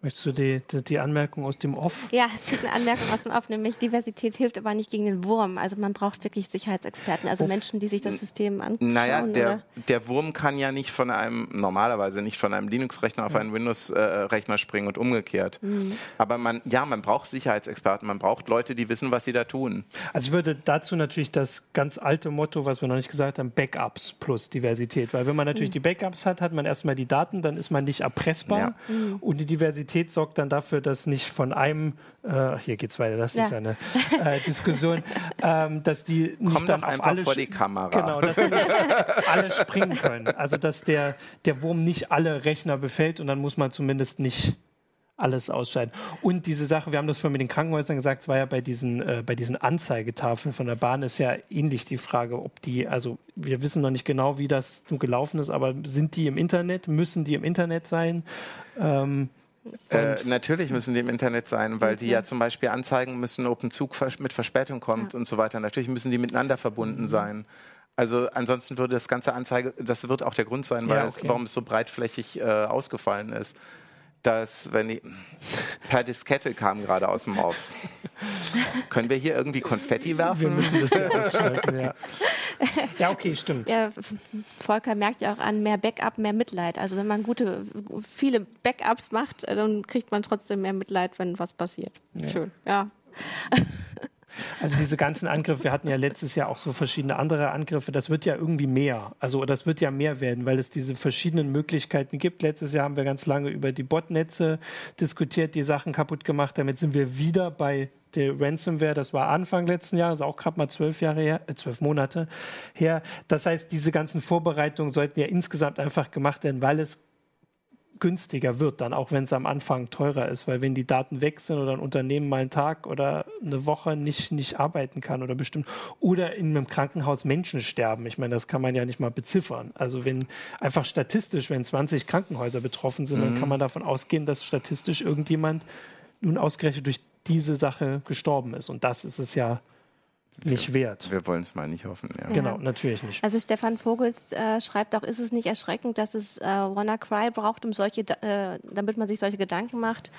Möchtest du die, die, die, Anmerkung aus dem Off? Ja, es gibt eine Anmerkung aus dem Off, nämlich Diversität hilft aber nicht gegen den Wurm. Also man braucht wirklich Sicherheitsexperten, also Menschen, die sich das System anschauen. Naja, der, der Wurm kann ja nicht von einem, normalerweise nicht von einem Linux-Rechner auf einen Windows-Rechner springen und umgekehrt. Mhm. Aber man, ja, man braucht Sicherheitsexperten, man braucht Leute, die wissen, was sie da tun. Also ich würde dazu natürlich das ganz alte Motto, was wir noch nicht gesagt haben, Backups plus Diversität. Weil wenn man natürlich mhm. die Backups hat, hat man erstmal die Daten, dann ist man nicht erpressbar. Ja. Mhm. Und die Diversität Diversität sorgt dann dafür, dass nicht von einem, äh, hier geht's weiter, das ja. ist eine äh, Diskussion, ähm, dass die nicht Komm dann auf alle vor die Kamera. Genau, dass sie alle springen können. Also dass der, der Wurm nicht alle Rechner befällt und dann muss man zumindest nicht alles ausscheiden. Und diese Sache, wir haben das vorhin mit den Krankenhäusern gesagt, es war ja bei diesen, äh, bei diesen Anzeigetafeln von der Bahn ist ja ähnlich die Frage, ob die, also wir wissen noch nicht genau, wie das gelaufen ist, aber sind die im Internet? Müssen die im Internet sein? Ähm, äh, natürlich müssen die im Internet sein, weil die ja zum Beispiel anzeigen müssen, ob ein Zug mit Verspätung kommt ja. und so weiter. Natürlich müssen die miteinander verbunden mhm. sein. Also ansonsten würde das ganze Anzeige, das wird auch der Grund sein, ja, okay. es, warum es so breitflächig äh, ausgefallen ist dass wenn die per Diskette kam gerade aus dem Off. Können wir hier irgendwie Konfetti werfen? Wir müssen das hier ausschalten, ja. Ja, okay, stimmt. Ja, Volker merkt ja auch an, mehr Backup, mehr Mitleid. Also wenn man gute, viele Backups macht, äh, dann kriegt man trotzdem mehr Mitleid, wenn was passiert. Ja. Schön, ja. Also diese ganzen Angriffe, wir hatten ja letztes Jahr auch so verschiedene andere Angriffe, das wird ja irgendwie mehr. Also das wird ja mehr werden, weil es diese verschiedenen Möglichkeiten gibt. Letztes Jahr haben wir ganz lange über die Botnetze diskutiert, die Sachen kaputt gemacht. Damit sind wir wieder bei der Ransomware, das war Anfang letzten Jahres, auch gerade mal zwölf Jahre her, äh, zwölf Monate her. Das heißt, diese ganzen Vorbereitungen sollten ja insgesamt einfach gemacht werden, weil es günstiger wird, dann auch wenn es am Anfang teurer ist, weil wenn die Daten weg sind oder ein Unternehmen mal einen Tag oder eine Woche nicht, nicht arbeiten kann oder bestimmt oder in einem Krankenhaus Menschen sterben, ich meine, das kann man ja nicht mal beziffern. Also wenn einfach statistisch, wenn 20 Krankenhäuser betroffen sind, mhm. dann kann man davon ausgehen, dass statistisch irgendjemand nun ausgerechnet durch diese Sache gestorben ist. Und das ist es ja nicht wert. Wir wollen es mal nicht hoffen. Ja. Genau, natürlich nicht. Also Stefan Vogels äh, schreibt auch, ist es nicht erschreckend, dass es äh, WannaCry braucht, um solche, äh, damit man sich solche Gedanken macht.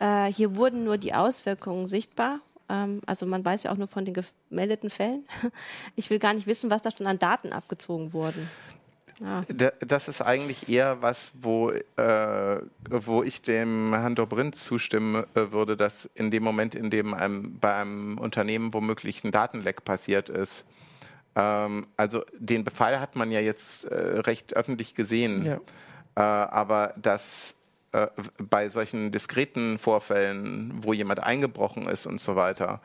Äh, hier wurden nur die Auswirkungen sichtbar. Ähm, also man weiß ja auch nur von den gemeldeten Fällen. Ich will gar nicht wissen, was da schon an Daten abgezogen wurden. Ja. Das ist eigentlich eher was, wo, äh, wo ich dem Herrn Dobrindt zustimmen äh, würde, dass in dem Moment, in dem einem, bei einem Unternehmen womöglich ein Datenleck passiert ist, ähm, also den Befall hat man ja jetzt äh, recht öffentlich gesehen, ja. Äh, aber dass äh, bei solchen diskreten Vorfällen, wo jemand eingebrochen ist und so weiter,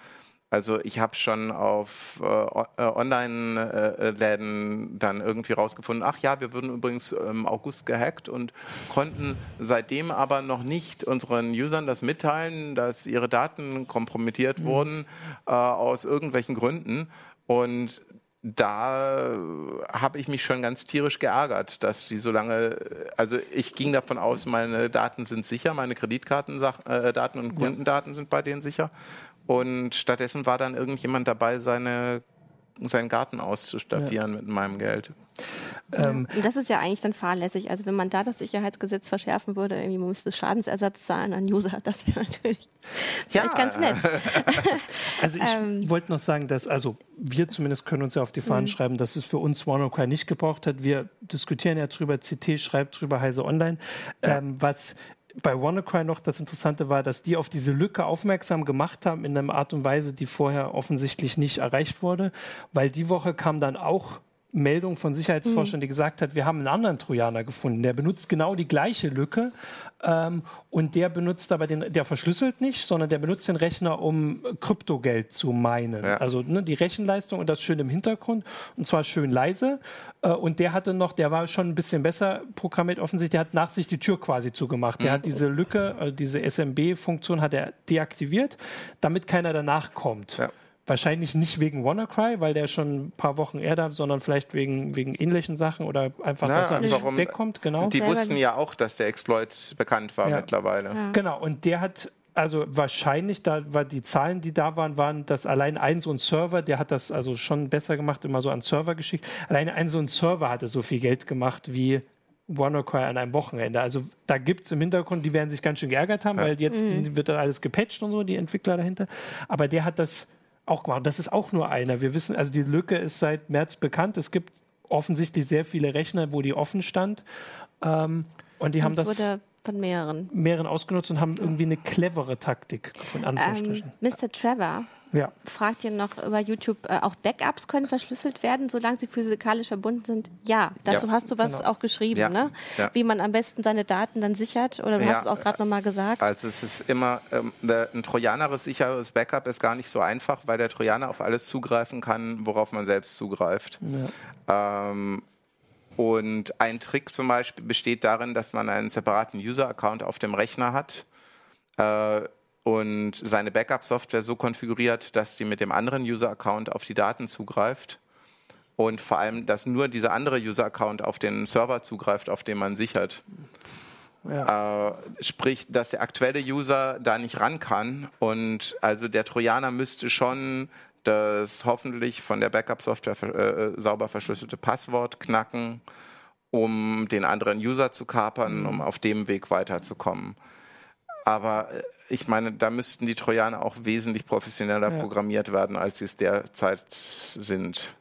also ich habe schon auf äh, äh Online-Läden dann irgendwie rausgefunden, ach ja, wir würden übrigens im August gehackt und konnten seitdem aber noch nicht unseren Usern das mitteilen, dass ihre Daten kompromittiert mhm. wurden äh, aus irgendwelchen Gründen. Und da habe ich mich schon ganz tierisch geärgert, dass die so lange, also ich ging davon aus, meine Daten sind sicher, meine Kreditkartendaten äh, und Kundendaten ja. sind bei denen sicher. Und stattdessen war dann irgendjemand dabei, seine seinen Garten auszustaffieren ja. mit meinem Geld. Ähm, und das ist ja eigentlich dann fahrlässig. Also wenn man da das Sicherheitsgesetz verschärfen würde, irgendwie müsste Schadensersatz zahlen an User, das wäre natürlich ja. ganz nett. also ich ähm, wollte noch sagen, dass, also wir zumindest können uns ja auf die Fahnen mhm. schreiben, dass es für uns WannaCry nicht gebraucht hat. Wir diskutieren ja drüber, CT schreibt drüber Heise Online, ja. ähm, was bei WannaCry noch das Interessante war, dass die auf diese Lücke aufmerksam gemacht haben in einer Art und Weise, die vorher offensichtlich nicht erreicht wurde, weil die Woche kam dann auch Meldung von Sicherheitsforschern, mhm. die gesagt hat, wir haben einen anderen Trojaner gefunden, der benutzt genau die gleiche Lücke ähm, und der benutzt aber den, der verschlüsselt nicht, sondern der benutzt den Rechner, um Kryptogeld zu meinen. Ja. Also ne, die Rechenleistung und das schön im Hintergrund und zwar schön leise. Äh, und der hatte noch, der war schon ein bisschen besser programmiert offensichtlich, der hat nach sich die Tür quasi zugemacht. Der mhm. hat diese Lücke, äh, diese SMB-Funktion hat er deaktiviert, damit keiner danach kommt. Ja. Wahrscheinlich nicht wegen WannaCry, weil der schon ein paar Wochen eher da, sondern vielleicht wegen, wegen ähnlichen Sachen oder einfach, Na, dass er nicht warum, wegkommt. Genau. Die wussten ja auch, dass der Exploit bekannt war ja. mittlerweile. Ja. Genau, und der hat also wahrscheinlich, da war die Zahlen, die da waren, waren, dass allein ein so ein Server, der hat das also schon besser gemacht, immer so an Server geschickt. Alleine ein so ein Server hatte so viel Geld gemacht wie WannaCry an einem Wochenende. Also da gibt es im Hintergrund, die werden sich ganz schön geärgert haben, ja. weil jetzt mhm. wird dann alles gepatcht und so, die Entwickler dahinter. Aber der hat das auch gemacht. Das ist auch nur einer. Wir wissen, also die Lücke ist seit März bekannt. Es gibt offensichtlich sehr viele Rechner, wo die offen stand. Ähm, und die und haben das wurde von mehreren. mehreren ausgenutzt und haben irgendwie eine clevere Taktik von Anführungsstrichen. Ähm, Mr. Trevor ja. fragt ihr noch über YouTube, äh, auch Backups können verschlüsselt werden, solange sie physikalisch verbunden sind? Ja, dazu ja, hast du was genau. auch geschrieben, ja, ne? Ja. Wie man am besten seine Daten dann sichert, oder du hast es auch gerade nochmal gesagt. Also es ist immer, ähm, ein trojaneres sicheres Backup ist gar nicht so einfach, weil der Trojaner auf alles zugreifen kann, worauf man selbst zugreift. Ähm, und ein Trick zum Beispiel besteht darin, dass man einen separaten User-Account auf dem Rechner hat. Äh, und seine Backup-Software so konfiguriert, dass die mit dem anderen User-Account auf die Daten zugreift und vor allem, dass nur dieser andere User-Account auf den Server zugreift, auf den man sichert. Ja. Äh, sprich, dass der aktuelle User da nicht ran kann und also der Trojaner müsste schon das hoffentlich von der Backup-Software äh, sauber verschlüsselte Passwort knacken, um den anderen User zu kapern, mhm. um auf dem Weg weiterzukommen. Aber äh, ich meine, da müssten die Trojaner auch wesentlich professioneller ja. programmiert werden, als sie es derzeit sind.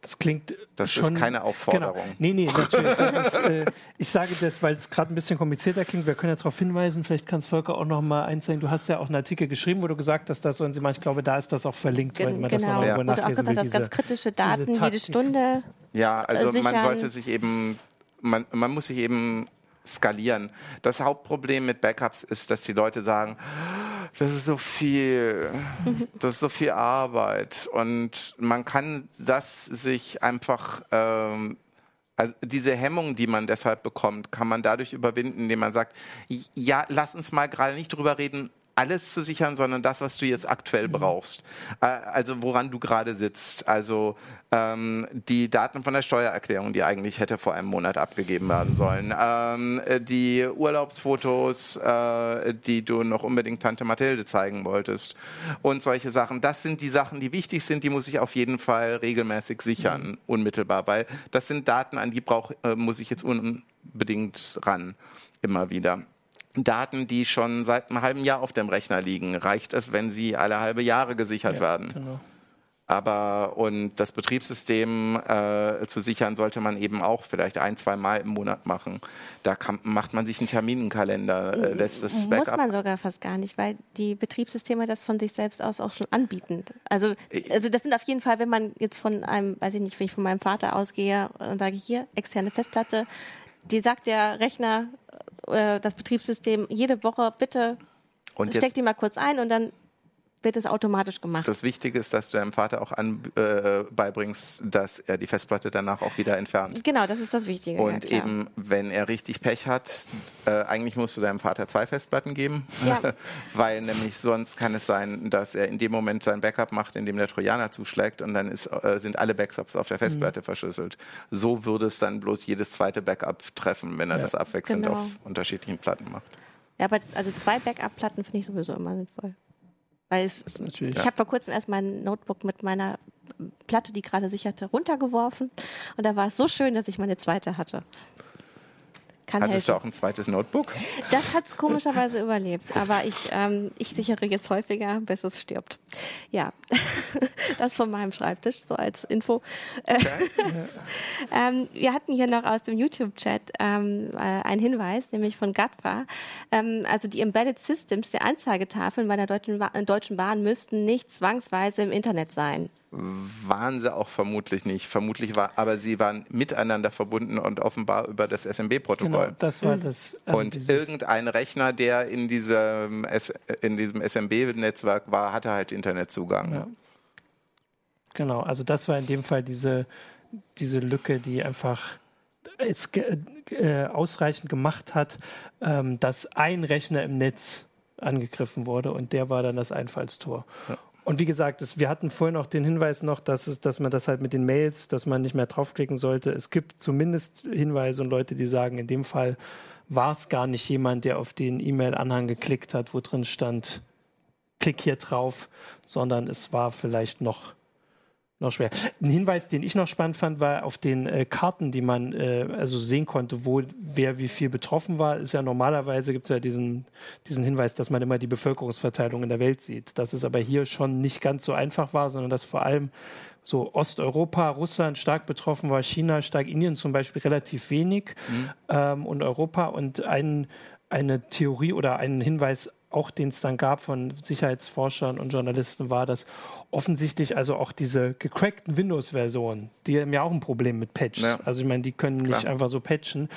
Das klingt. Das schon, ist keine Aufforderung. Genau. Nee, nee, natürlich. Ist, äh, ich sage das, weil es gerade ein bisschen komplizierter klingt. Wir können ja darauf hinweisen, vielleicht kann es Volker auch noch mal einzeigen. Du hast ja auch einen Artikel geschrieben, wo du gesagt hast, dass sollen sie mal, ich glaube, da ist das auch verlinkt, Gen weil man genau. das noch ja. Du auch gesagt hast, ganz kritische Daten jede Stunde. Ja, also sichern. man sollte sich eben, man, man muss sich eben skalieren. Das Hauptproblem mit Backups ist, dass die Leute sagen, das ist so viel, das ist so viel Arbeit und man kann das sich einfach ähm, also diese Hemmung, die man deshalb bekommt, kann man dadurch überwinden, indem man sagt, ja, lass uns mal gerade nicht drüber reden, alles zu sichern, sondern das, was du jetzt aktuell mhm. brauchst. Äh, also woran du gerade sitzt. Also ähm, die Daten von der Steuererklärung, die eigentlich hätte vor einem Monat abgegeben werden sollen. Ähm, äh, die Urlaubsfotos, äh, die du noch unbedingt Tante Mathilde zeigen wolltest. Und solche Sachen. Das sind die Sachen, die wichtig sind, die muss ich auf jeden Fall regelmäßig sichern, mhm. unmittelbar, weil das sind Daten, an die brauch, äh, muss ich jetzt unbedingt ran, immer wieder. Daten, die schon seit einem halben Jahr auf dem Rechner liegen, reicht es, wenn sie alle halbe Jahre gesichert ja, werden. Genau. Aber und das Betriebssystem äh, zu sichern, sollte man eben auch vielleicht ein, zwei Mal im Monat machen. Da kann, macht man sich einen Terminkalender, äh, lässt das Muss man sogar fast gar nicht, weil die Betriebssysteme das von sich selbst aus auch schon anbieten. Also, äh. also das sind auf jeden Fall, wenn man jetzt von einem, weiß ich nicht, wenn ich von meinem Vater ausgehe und sage hier, externe Festplatte, die sagt der Rechner, äh, das Betriebssystem jede Woche, bitte und steck die mal kurz ein und dann wird es automatisch gemacht. Das Wichtige ist, dass du deinem Vater auch an, äh, beibringst, dass er die Festplatte danach auch wieder entfernt. Genau, das ist das Wichtige. Und ja, eben, wenn er richtig Pech hat, äh, eigentlich musst du deinem Vater zwei Festplatten geben, Ja. weil nämlich sonst kann es sein, dass er in dem Moment sein Backup macht, in dem der Trojaner zuschlägt und dann ist, äh, sind alle Backups auf der Festplatte verschlüsselt. So würde es dann bloß jedes zweite Backup treffen, wenn er Ja. das abwechselnd Genau. auf unterschiedlichen Platten macht. Ja, aber also zwei Backup-Platten finde ich sowieso immer sinnvoll. Weil es, ich habe vor kurzem erst mein Notebook mit meiner Platte, die gerade sicherte, runtergeworfen. Und da war es so schön, dass ich meine zweite hatte. Kann Hattest helfen. du auch ein zweites Notebook? Das hat es komischerweise überlebt. Aber ich, ähm, ich sichere jetzt häufiger, bis es stirbt. Ja, das von meinem Schreibtisch, so als Info. Äh, ähm, wir hatten hier noch aus dem YouTube-Chat ähm, äh, einen Hinweis, nämlich von Gatwa. Ähm, also die Embedded Systems der Anzeigetafeln bei der Deutschen, Ba- Deutschen Bahn müssten nicht zwangsweise im Internet sein. Waren sie auch vermutlich nicht. Vermutlich war, aber sie waren miteinander verbunden und offenbar über das SMB-Protokoll. Genau, das war das. also und irgendein Rechner, der in diesem, S in diesem SMB-Netzwerk war, hatte halt Internetzugang. Ja. Genau, also das war in dem Fall diese, diese Lücke, die einfach es äh, ausreichend gemacht hat, ähm, dass ein Rechner im Netz angegriffen wurde und der war dann das Einfallstor. Und wie gesagt, es, wir hatten vorhin auch den Hinweis noch, dass, es, dass man das halt mit den Mails, dass man nicht mehr draufklicken sollte. Es gibt zumindest Hinweise und Leute, die sagen, in dem Fall war es gar nicht jemand, der auf den E-Mail-Anhang geklickt hat, wo drin stand, klick hier drauf, sondern es war vielleicht noch, noch schwer. Ein Hinweis, den ich noch spannend fand, war auf den äh, Karten, die man äh, also sehen konnte, wo wer wie viel betroffen war, ist ja normalerweise gibt es ja diesen, diesen Hinweis, dass man immer die Bevölkerungsverteilung in der Welt sieht. Dass es aber hier schon nicht ganz so einfach war, sondern dass vor allem so Osteuropa, Russland stark betroffen war, China stark, Indien zum Beispiel relativ wenig ähm, und Europa und ein, eine Theorie oder ein Hinweis auch, den es dann gab von Sicherheitsforschern und Journalisten, war, dass offensichtlich also auch diese gecrackten Windows-Versionen, die haben ja auch ein Problem mit Patches. Ja. Also ich meine, die können nicht Klar. einfach so patchen.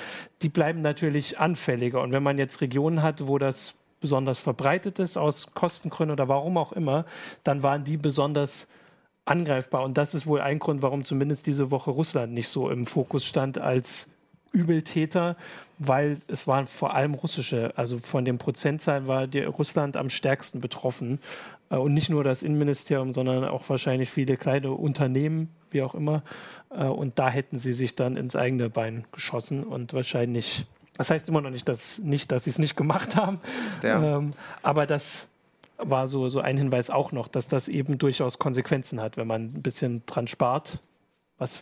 Die bleiben natürlich anfälliger. Und wenn man jetzt Regionen hat, wo das besonders verbreitet ist, aus Kostengründen oder warum auch immer, dann waren die besonders angreifbar. Und das ist wohl ein Grund, warum zumindest diese Woche Russland nicht so im Fokus stand als Übeltäter, weil es waren vor allem russische, also von den Prozentzahlen war Russland am stärksten betroffen. Äh, Und nicht nur das Innenministerium, sondern auch wahrscheinlich viele kleine Unternehmen, wie auch immer. Äh, Und da hätten sie sich dann ins eigene Bein geschossen und wahrscheinlich, das heißt immer noch nicht, dass, nicht, dass sie es nicht gemacht haben, Ja. ähm, aber das war so, so ein Hinweis auch noch, dass das eben durchaus Konsequenzen hat, wenn man ein bisschen dran spart, was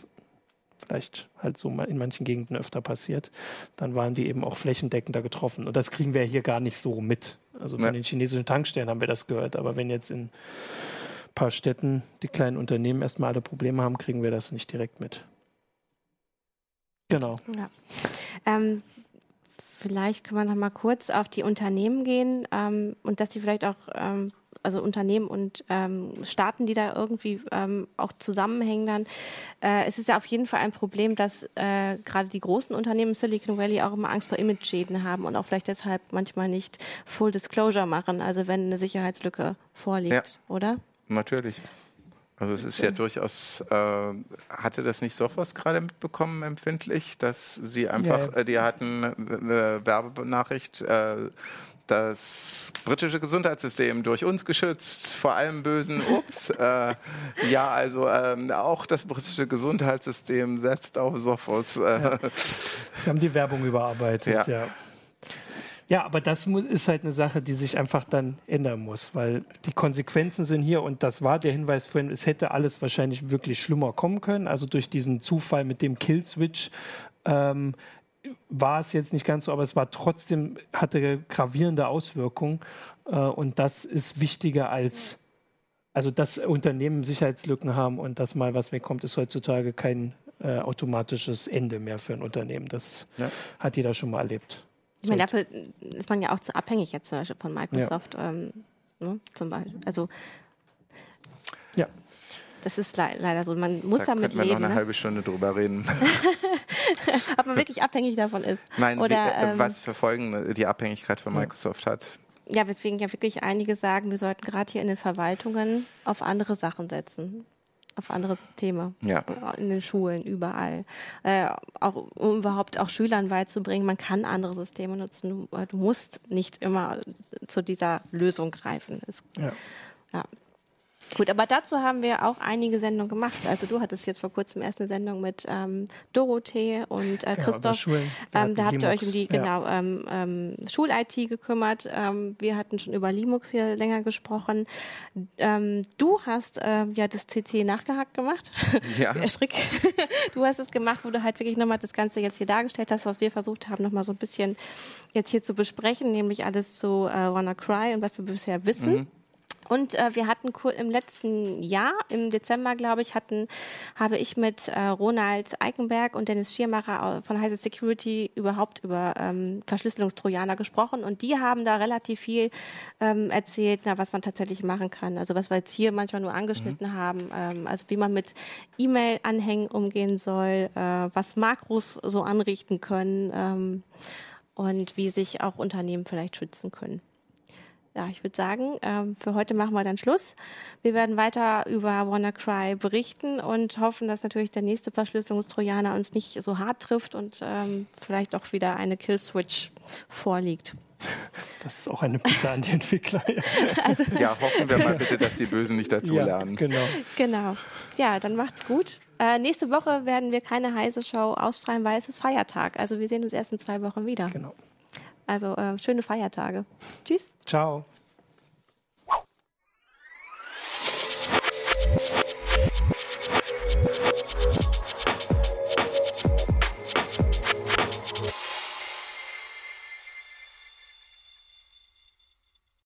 vielleicht halt so mal in manchen Gegenden öfter passiert, dann waren die eben auch flächendeckender getroffen. Und das kriegen wir hier gar nicht so mit. Also von Ja. den chinesischen Tankstellen haben wir das gehört, aber wenn jetzt in ein paar Städten die kleinen Unternehmen erstmal alle Probleme haben, kriegen wir das nicht direkt mit. Genau. Ja. Ähm, vielleicht können wir noch mal kurz auf die Unternehmen gehen ähm, und dass sie vielleicht auch, ähm, also Unternehmen und ähm, Staaten, die da irgendwie ähm, auch zusammenhängen dann. Äh, es ist ja auf jeden Fall ein Problem, dass äh, gerade die großen Unternehmen im Silicon Valley auch immer Angst vor Image-Schäden haben und auch vielleicht deshalb manchmal nicht Full Disclosure machen, also wenn eine Sicherheitslücke vorliegt, Ja. oder? Natürlich. Also es ist ja durchaus, äh, hatte das nicht Sophos gerade mitbekommen, empfindlich, dass sie einfach, Ja, ja. Äh, die hatten eine Werbenachricht, äh, das britische Gesundheitssystem durch uns geschützt, vor allem bösen Ups. äh, ja, also ähm, auch das britische Gesundheitssystem setzt auf Sophos. Äh, Sie haben die Werbung überarbeitet, ja. Ja. ja. aber das ist halt eine Sache, die sich einfach dann ändern muss, weil die Konsequenzen sind hier und das war der Hinweis vorhin, es hätte alles wahrscheinlich wirklich schlimmer kommen können. Also durch diesen Zufall mit dem Killswitch ähm, war es jetzt nicht ganz so, aber es war trotzdem, hatte gravierende Auswirkungen äh, und das ist wichtiger als also dass Unternehmen Sicherheitslücken haben und dass mal was wegkommt, ist heutzutage kein äh, automatisches Ende mehr für ein Unternehmen. Das Ja. hat jeder schon mal erlebt. Ich meine, dafür ist man ja auch zu abhängig jetzt zum Beispiel von Microsoft. Ähm, ne, zum Beispiel. Also Ja. Das ist le leider so. Man muss da damit könnten wir noch leben, eine ne? halbe Stunde drüber reden. ob man wirklich abhängig davon ist. Nein, Oder, wie, äh, ähm, was für Folgen die Abhängigkeit von Microsoft hat. ja, weswegen ja wirklich einige sagen, wir sollten gerade hier in den Verwaltungen auf andere Sachen setzen auf andere Systeme. Ja. In den Schulen, überall. Äh, auch, um überhaupt auch Schülern beizubringen, man kann andere Systeme nutzen. Du, du musst nicht immer zu dieser Lösung greifen. Es, Ja. ja. Gut, aber dazu haben wir auch einige Sendungen gemacht. Also du hattest jetzt vor kurzem erst eine Sendung mit ähm, Dorothee und äh, Christoph. Wir Ähm, da habt ihr euch um Linux. die Ja. genau ähm, ähm, Schul-IT gekümmert. Ähm, wir hatten schon über Linux hier länger gesprochen. Ähm, du hast ähm, ja das CC nachgehakt gemacht. Ja. Herr Strick, du hast es gemacht, wo du halt wirklich nochmal das Ganze jetzt hier dargestellt hast, was wir versucht haben, nochmal so ein bisschen jetzt hier zu besprechen, nämlich alles zu äh, WannaCry und was wir bisher wissen. Und äh, wir hatten im letzten Jahr, im Dezember, glaube ich, hatten, habe ich mit äh, Ronald Eikenberg und Dennis Schiermacher von Heise Security überhaupt über ähm, Verschlüsselungstrojaner gesprochen. Und die haben da relativ viel ähm, erzählt, na, was man tatsächlich machen kann. Also was wir jetzt hier manchmal nur angeschnitten haben. Ähm, also wie man mit E-Mail-Anhängen umgehen soll, äh, was Makros so anrichten können ähm, und wie sich auch Unternehmen vielleicht schützen können ja, ich würde sagen, ähm, für heute machen wir dann Schluss. Wir werden weiter über WannaCry berichten und hoffen, dass natürlich der nächste Verschlüsselungstrojaner uns nicht so hart trifft und ähm, vielleicht auch wieder eine Killswitch vorliegt. Das ist auch eine Bitte an die Entwickler. Ja, Ja, hoffen wir mal bitte, dass die Bösen nicht dazu ja lernen. genau. Genau. Ja, dann macht's gut. Äh, nächste Woche werden wir keine heiße Show ausstrahlen, weil es ist Feiertag. Also wir sehen uns erst in zwei Wochen wieder. genau. Also äh, schöne Feiertage. Tschüss. Ciao.